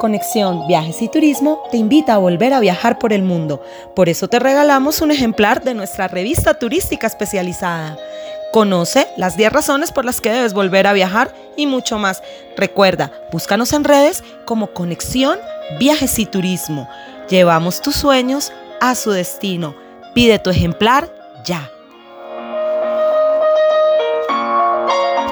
Conexión Viajes y Turismo te invita a volver a viajar por el mundo. Por eso te regalamos un ejemplar de nuestra revista turística especializada. Conoce las 10 razones por las que debes volver a viajar y mucho más. Recuerda, búscanos en redes como Conexión Viajes y Turismo. Llevamos tus sueños a su destino. Pide tu ejemplar ya.